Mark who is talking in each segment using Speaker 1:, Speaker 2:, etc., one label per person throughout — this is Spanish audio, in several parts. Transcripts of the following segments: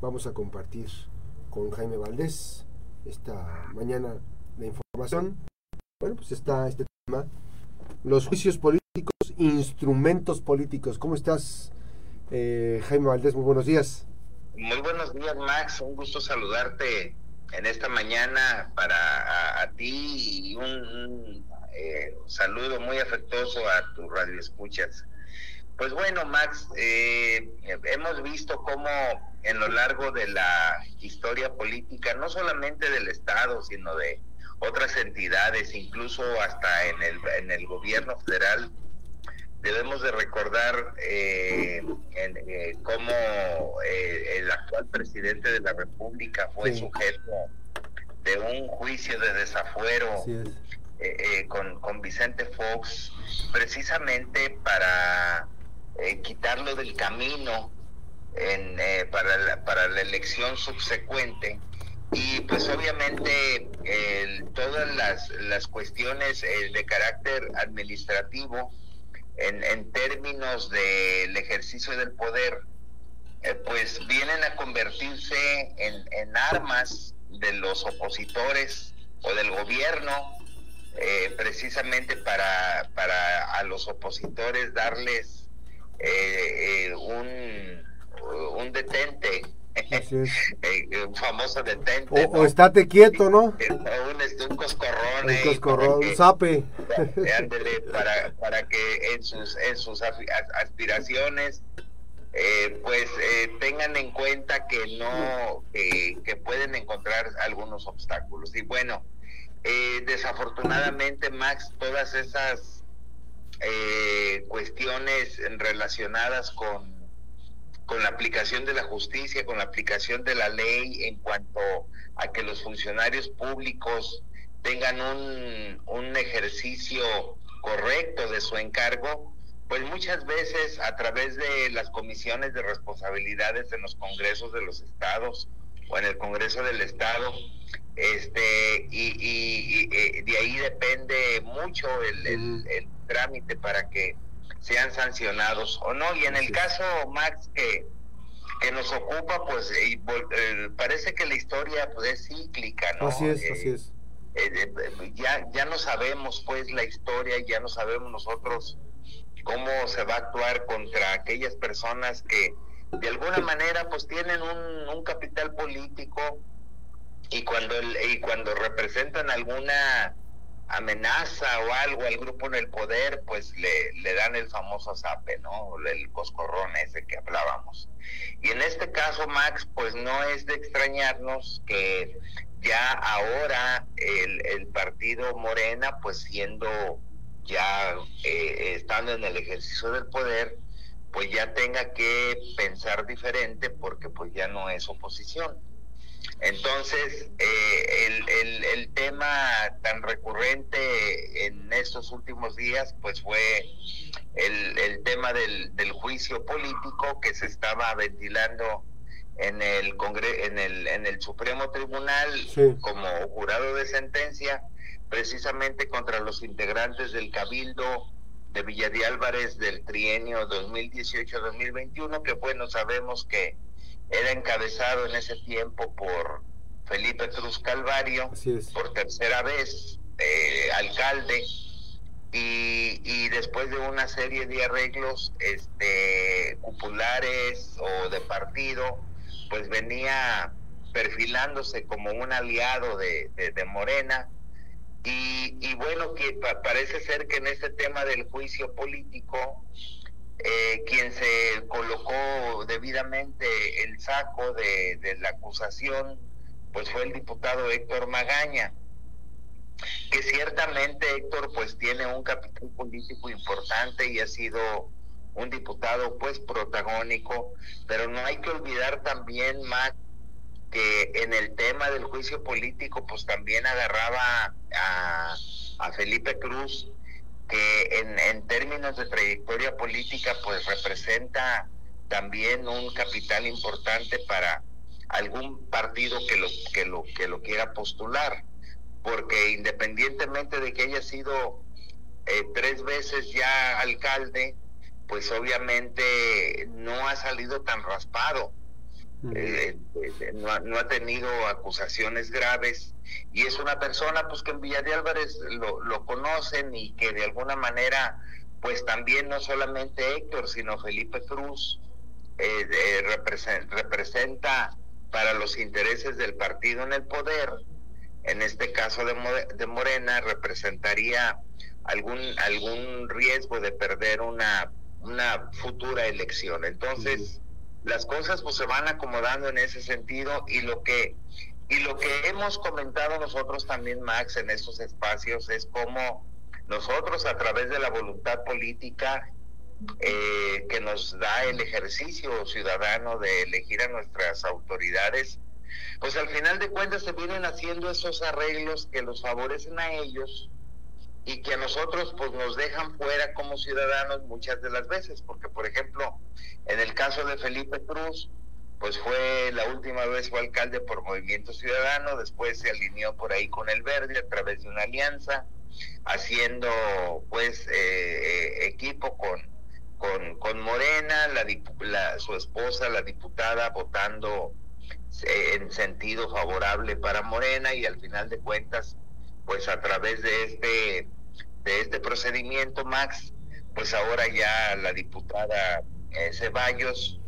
Speaker 1: vamos a compartir con Jaime Valdés esta mañana de información. Bueno, pues está este tema, los juicios políticos, instrumentos políticos. ¿Cómo estás, eh, Jaime Valdés? Muy buenos días.
Speaker 2: Muy buenos días, Max. Un gusto saludarte en esta mañana para a, ti y un, eh, saludo muy afectuoso a tu radio escuchas. Pues bueno, Max, eh, hemos visto cómo en lo largo de la historia política, no solamente del Estado, sino de otras entidades, incluso hasta en el, en el gobierno federal, debemos de recordar eh, eh cómo eh, el actual presidente de la República fue sujeto de un juicio de desafuero eh, con, con Vicente Fox, precisamente para quitarlo del camino en, para, la, para la elección subsecuente. Y pues obviamente todas las, las cuestiones de carácter administrativo en, términos del ejercicio del poder, eh, pues vienen a convertirse en, armas de los opositores o del gobierno, eh, precisamente para, para a los opositores darles eh, un, un detente un famoso detente.
Speaker 1: O, estate quieto, ¿no?
Speaker 2: Un, este, un coscorrón.
Speaker 1: Un coscorrón, un zape.
Speaker 2: para, para que en sus, en sus aspiraciones eh, pues eh, tengan en cuenta que no, que pueden encontrar algunos obstáculos. Y bueno, eh, desafortunadamente, Max, todas esas cuestiones relacionadas con con la aplicación de la justicia, con la aplicación de la ley en cuanto a que los funcionarios públicos tengan un, un ejercicio correcto de su encargo, pues muchas veces a través de las comisiones de responsabilidades en los congresos de los estados o en el Congreso del Estado, este, y, y, eh, de ahí depende mucho el, el trámite para que sean sancionados o no. Y en el caso, Max, que, que nos ocupa, pues eh, parece que la historia pues, es cíclica, ¿no?
Speaker 1: Así es, así
Speaker 2: eh,
Speaker 1: es.
Speaker 2: Eh, ya, ya no sabemos pues la historia, ya no sabemos nosotros cómo se va a actuar contra aquellas personas que de alguna manera pues tienen un, un capital político y cuando y cuando representan alguna amenaza o algo al grupo en el poder, pues le, le dan el famoso zape, ¿no? El coscorrón ese que hablábamos. Y en este caso, Max, pues no es de extrañarnos que ya ahora el, el partido Morena, pues siendo ya eh, estando en el ejercicio del poder, pues ya tenga que pensar diferente porque pues ya no es oposición. Entonces, eh, el, el, tema tan recurrente en estos últimos días, pues fue el, el tema del, del, juicio político que se estaba ventilando en el Congre en el, en el Supremo Tribunal como jurado de sentencia, precisamente contra los integrantes del Cabildo de Villa de Álvarez del trienio 2018-2021, que bueno, sabemos que era encabezado en ese tiempo por Felipe Cruz Calvario, por tercera vez, eh, alcalde, y, y, después de una serie de arreglos este, populares o de partido, pues venía perfilándose como un aliado de, de, Morena. Y, y, bueno, que parece ser que en este tema del juicio político, eh, quien se colocó debidamente el saco de, la acusación, pues fue el diputado Héctor Magaña, que ciertamente Héctor pues tiene un capital político importante y ha sido un diputado pues protagónico, pero no hay que olvidar también, Mac, que en el tema del juicio político pues también agarraba a, a Felipe Cruz que en, en términos de trayectoria política pues representa también un capital importante para algún partido que lo que lo que lo quiera postular. Porque independientemente de que haya sido eh, tres veces ya alcalde pues obviamente no ha salido tan raspado eh, eh, no, ha, no, ha, tenido acusaciones graves. Y es una persona pues que en Villa de Álvarez lo, lo conocen y que de alguna manera pues también no solamente Héctor sino Felipe Cruz eh, representa, representa para los intereses del partido en el poder. En este caso de, de Morena representaría algún algún riesgo de perder una una futura elección. Entonces las cosas pues se van acomodando en ese sentido y lo que y lo que hemos comentado nosotros también Max en estos espacios es cómo nosotros a través de la voluntad política eh, que nos da el ejercicio ciudadano de elegir a nuestras autoridades pues al final de cuentas se vienen haciendo esos arreglos que los favorecen a ellos y que a nosotros pues nos dejan fuera como ciudadanos muchas de las veces, porque por ejemplo, en el caso de Felipe Cruz, pues fue la última vez fue alcalde por Movimiento Ciudadano, después se alineó por ahí con el Verde a través de una alianza, haciendo pues eh, eh, equipo con, con, con Morena, la, la, su esposa, la diputada, votando eh, en sentido favorable para Morena y al final de cuentas pues a través de este de este procedimiento Max pues ahora ya la diputada eh, Ceballos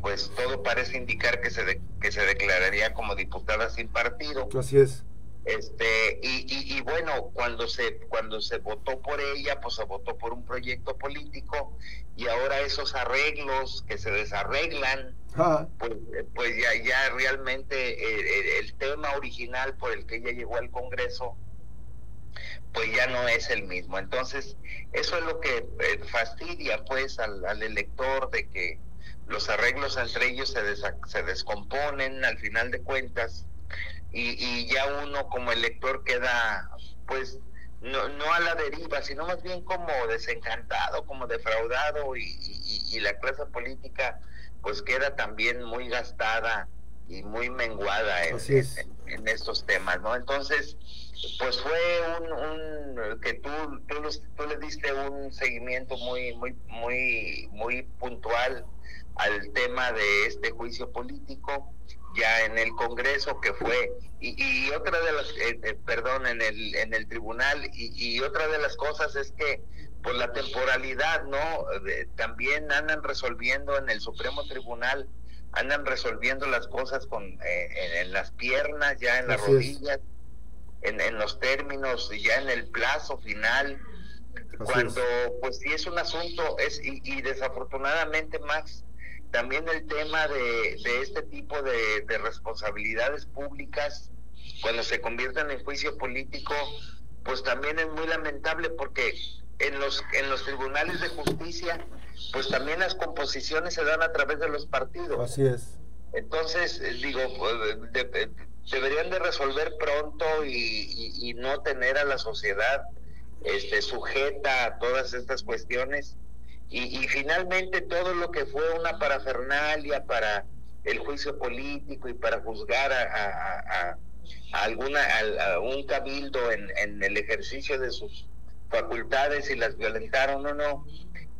Speaker 2: pues todo parece indicar que se que se declararía como diputada sin partido.
Speaker 1: Así es.
Speaker 2: Este y, y, y, bueno cuando se cuando se votó por ella pues se votó por un proyecto político y ahora esos arreglos que se desarreglan pues, pues ya ya realmente eh, el tema original por el que ella llegó al Congreso pues ya no es el mismo. Entonces, eso es lo que eh, fastidia pues al, elector de que los arreglos entre ellos se, se descomponen al final de cuentas y, ya uno como elector queda pues no, no a la deriva, sino más bien como desencantado, como defraudado y, y la clase política pues queda también muy gastada y muy menguada en, en, estos temas, ¿no? Entonces, pues fue un, un que tú, tú, le diste un seguimiento muy, muy, muy, muy puntual al tema de este juicio político ya en el Congreso que fue y, y otra de las eh, eh, perdón en el en el tribunal y, y, otra de las cosas es que por la temporalidad no también andan resolviendo en el Supremo Tribunal andan resolviendo las cosas con eh, en, las piernas, ya en las rodillas, en, en, los términos, ya en el plazo final. cuando, pues sí es un asunto, es y, desafortunadamente, Max, también el tema de, de este tipo de, de responsabilidades públicas, cuando se convierten en juicio político, pues también es muy lamentable porque en los, en los tribunales de justicia pues también las composiciones se dan a través de los partidos.
Speaker 1: Así es.
Speaker 2: Entonces, eh, digo, eh, deberían de resolver pronto y, no tener a la sociedad este, sujeta a todas estas cuestiones. Y, finalmente todo lo que fue una parafernalia para el juicio político y para juzgar a, alguna a, un cabildo en, en el ejercicio de sus facultades y las violentaron o no,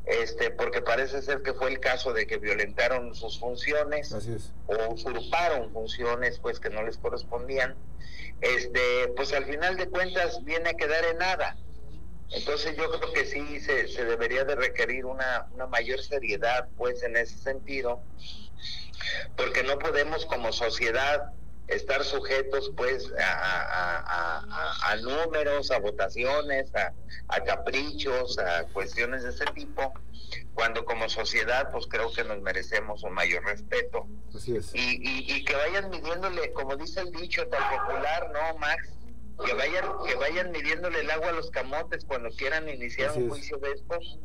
Speaker 2: este, porque parece ser que fue el caso de que violentaron sus funciones o usurparon funciones pues que no les correspondían, este, pues al final de cuentas viene a quedar en nada. Entonces yo creo que sí se, se debería de requerir una, una mayor seriedad pues en ese sentido, porque no podemos como sociedad estar sujetos pues a, números, a votaciones, a, caprichos, a cuestiones de ese tipo, cuando como sociedad pues creo que nos merecemos un mayor respeto.
Speaker 1: Así es.
Speaker 2: Y, y, que vayan midiéndole, como dice el dicho tan popular, ¿no, Max? Que vayan, que vayan midiéndole el agua a los camotes cuando quieran iniciar un juicio de estos,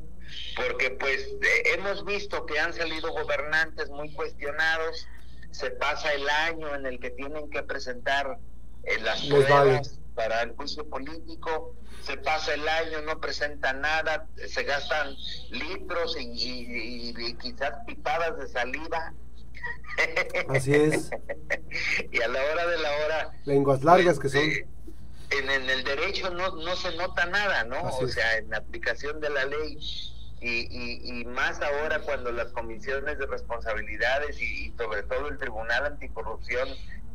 Speaker 2: porque pues eh, hemos visto que han salido gobernantes muy cuestionados, se pasa el año en el que tienen que presentar eh, las pruebas para el juicio político, se pasa el año, no presentan nada, se gastan litros y, quizás pipadas de saliva.
Speaker 1: Así es.
Speaker 2: y a la hora de la hora...
Speaker 1: Lenguas largas que son...
Speaker 2: Eh, en, el derecho no, no se nota nada, ¿no? o sea, en la aplicación de la ley y, y, más ahora cuando las comisiones de responsabilidades y, sobre todo el Tribunal Anticorrupción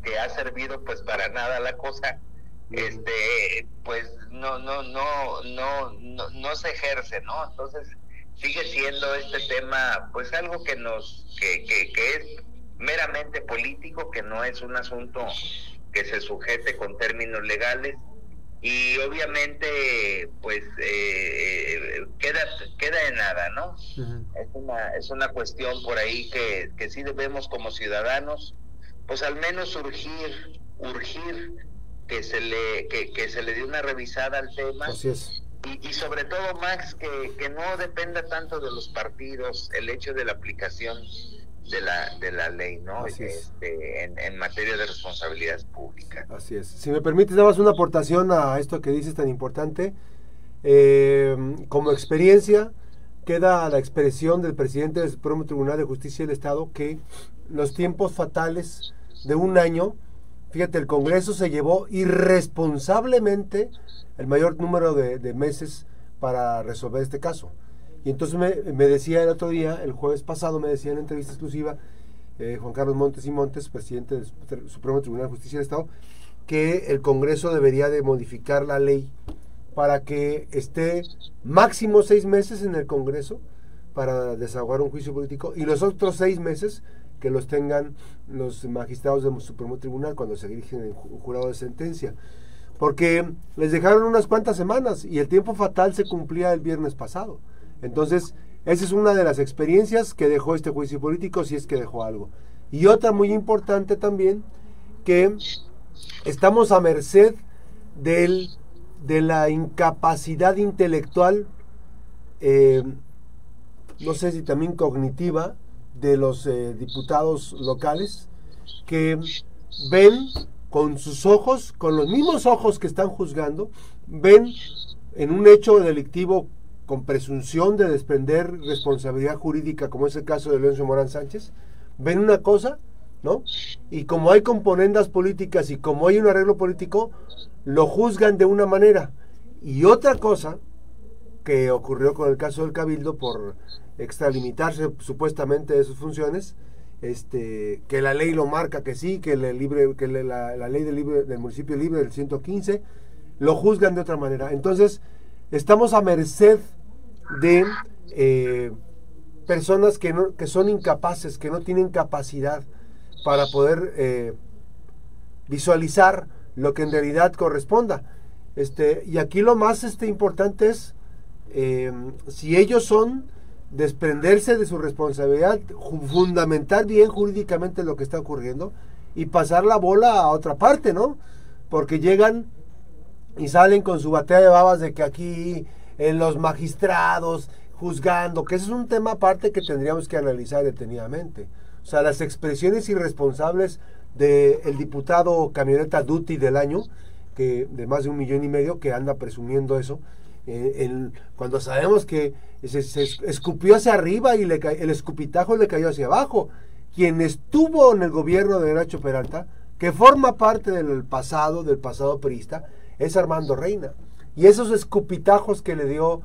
Speaker 2: que ha servido pues para nada la cosa, este pues no no no no no, no se ejerce, ¿no? Entonces sigue siendo este tema pues algo que nos que, que, que es meramente político, que no es un asunto que se sujete con términos legales y obviamente pues eh, nada es una es una cuestión por ahí que, que sí debemos como ciudadanos pues al menos urgir urgir que se le que, que se le dé una revisada al tema
Speaker 1: Así es.
Speaker 2: Y, y, sobre todo Max que, que no dependa tanto de los partidos el hecho de la aplicación de la, de la ley, ¿no? Este, en, en, materia de responsabilidades públicas.
Speaker 1: Así es. Si me permites, dabas una aportación a esto que dices tan importante. Eh, como experiencia, queda la expresión del presidente del Supremo Tribunal de Justicia del Estado que los tiempos fatales de un año, fíjate, el Congreso se llevó irresponsablemente el mayor número de, meses para resolver este caso. Y entonces me, me, decía el otro día, el jueves pasado, me decía en entrevista exclusiva, eh, Juan Carlos Montes y Montes, presidente del Supremo Tribunal de Justicia del Estado, que el Congreso debería de modificar la ley para que esté máximo seis meses en el Congreso para desahogar un juicio político y los otros seis meses que los tengan los magistrados del Supremo Tribunal cuando se dirigen en jurado de sentencia. Porque les dejaron unas cuantas semanas y el tiempo fatal se cumplía el viernes pasado. Entonces, esa es una de las experiencias que dejó este juicio político, si es que dejó algo. Y otra muy importante también, que estamos a merced del, de la incapacidad intelectual, eh, no sé si también cognitiva, de los eh, diputados locales, que ven con sus ojos, con los mismos ojos que están juzgando, ven en un hecho delictivo con presunción de desprender responsabilidad jurídica, como es el caso de Leoncio Morán Sánchez, ven una cosa, ¿no? Y como hay componendas políticas y como hay un arreglo político, lo juzgan de una manera. Y otra cosa que ocurrió con el caso del Cabildo por extralimitarse supuestamente de sus funciones, este, que la ley lo marca que sí, que, le libre, que la, ley del, libre, del municipio libre del 115, lo juzgan de otra manera. Entonces, estamos a merced de eh, personas que, no, que son incapaces, que no tienen capacidad para poder eh, visualizar lo que en realidad corresponda. Este, y aquí lo más este, importante es eh, si ellos son desprenderse de su responsabilidad, fundamentar bien jurídicamente lo que está ocurriendo y pasar la bola a otra parte, ¿no? Porque llegan y salen con su batea de babas de que aquí en los magistrados juzgando, que ese es un tema aparte que tendríamos que analizar detenidamente. O sea, las expresiones irresponsables del el diputado camioneta Duty del año, que de más de un millón y medio, que anda presumiendo eso, eh, cuando sabemos que se, escupió hacia arriba y le, el escupitajo le cayó hacia abajo. Quien estuvo en el gobierno de Nacho Peralta, que forma parte del pasado, del pasado perista, es Armando Reina. Y esos escupitajos que le dio,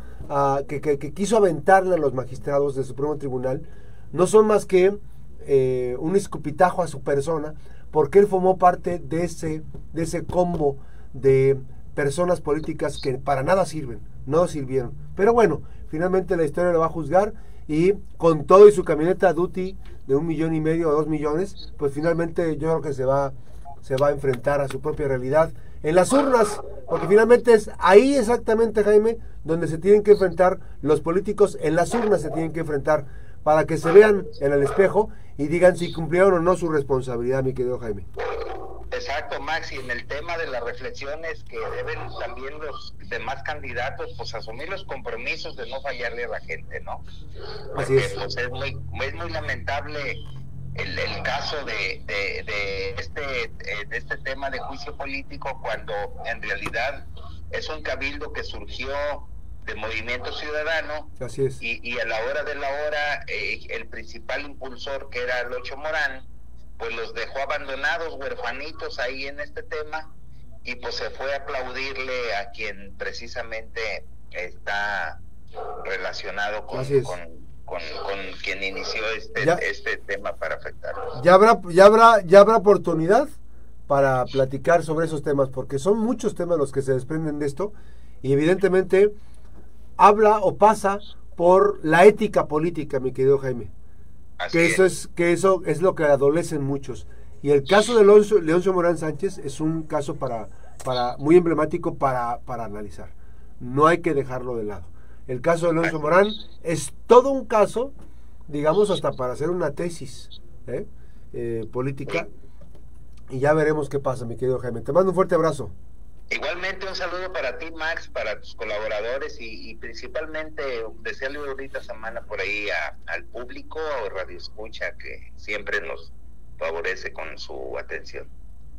Speaker 1: que, quiso aventarle a los magistrados del Supremo Tribunal, no son más que eh, un escupitajo a su persona, porque él formó parte de ese, de ese combo de personas políticas que para nada sirven, no sirvieron. Pero bueno, finalmente la historia lo va a juzgar y con todo y su camioneta Duty de un millón y medio o dos millones, pues finalmente yo creo que se va, se va a enfrentar a su propia realidad en las urnas, porque finalmente es ahí exactamente, Jaime, donde se tienen que enfrentar los políticos, en las urnas se tienen que enfrentar para que se vean en el espejo y digan si cumplieron o no su responsabilidad, mi querido Jaime.
Speaker 2: Exacto, Max, y en el tema de las reflexiones que deben también los demás candidatos pues asumir los compromisos de no fallarle a la gente, ¿no? Porque, Así es. Pues, es muy, es muy lamentable el, el caso de, de, de este, eh, de este tema de juicio político cuando en realidad es un cabildo que surgió de movimiento ciudadano
Speaker 1: Así es.
Speaker 2: Y, y, a la hora de la hora eh, el principal impulsor que era Locho Morán pues los dejó abandonados huerfanitos ahí en este tema y pues se fue a aplaudirle a quien precisamente está relacionado con, con, con, quien inició este, este tema para afectar.
Speaker 1: Ya habrá, ya habrá, ya habrá oportunidad para platicar sobre esos temas, porque son muchos temas los que se desprenden de esto, y evidentemente habla o pasa por la ética política, mi querido Jaime. que eso es. que eso es lo que adolecen muchos. Y el caso de Leoncio Morán Sánchez es un caso para, para muy emblemático para, para analizar. No hay que dejarlo de lado. El caso de Leoncio Morán es todo un caso, digamos, hasta para hacer una tesis ¿eh? Eh, política. Y ya veremos qué pasa, mi querido Jaime. Te mando un fuerte abrazo.
Speaker 2: Igualmente un saludo para ti, Max, para tus colaboradores y, principalmente desearle una bonita semana por ahí al público, Radio Escucha, que siempre nos favorece con su atención.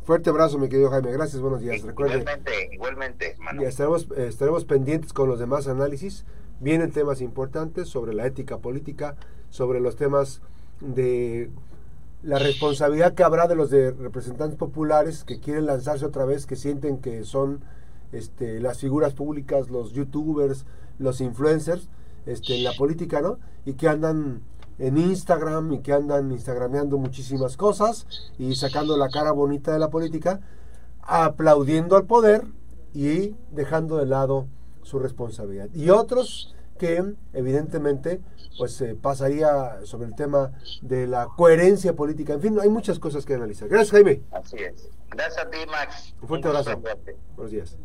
Speaker 1: Fuerte abrazo, mi querido Jaime. Gracias, buenos días.
Speaker 2: igualmente, igualmente,
Speaker 1: hermano. Y estaremos, estaremos pendientes con los demás análisis. Vienen temas importantes sobre la ética política, sobre los temas de la responsabilidad que habrá de los de representantes populares que quieren lanzarse otra vez, que sienten que son este, las figuras públicas, los youtubers, los influencers, este, en la política, ¿no? Y que andan en Instagram y que andan instagrameando muchísimas cosas y sacando la cara bonita de la política, aplaudiendo al poder y dejando de lado su responsabilidad. Y otros que evidentemente pues eh, pasaría sobre el tema de la coherencia política. En fin, hay muchas cosas que analizar. Gracias, Jaime.
Speaker 2: Así es. Gracias a ti, Max.
Speaker 1: Un fuerte abrazo. Buenos días.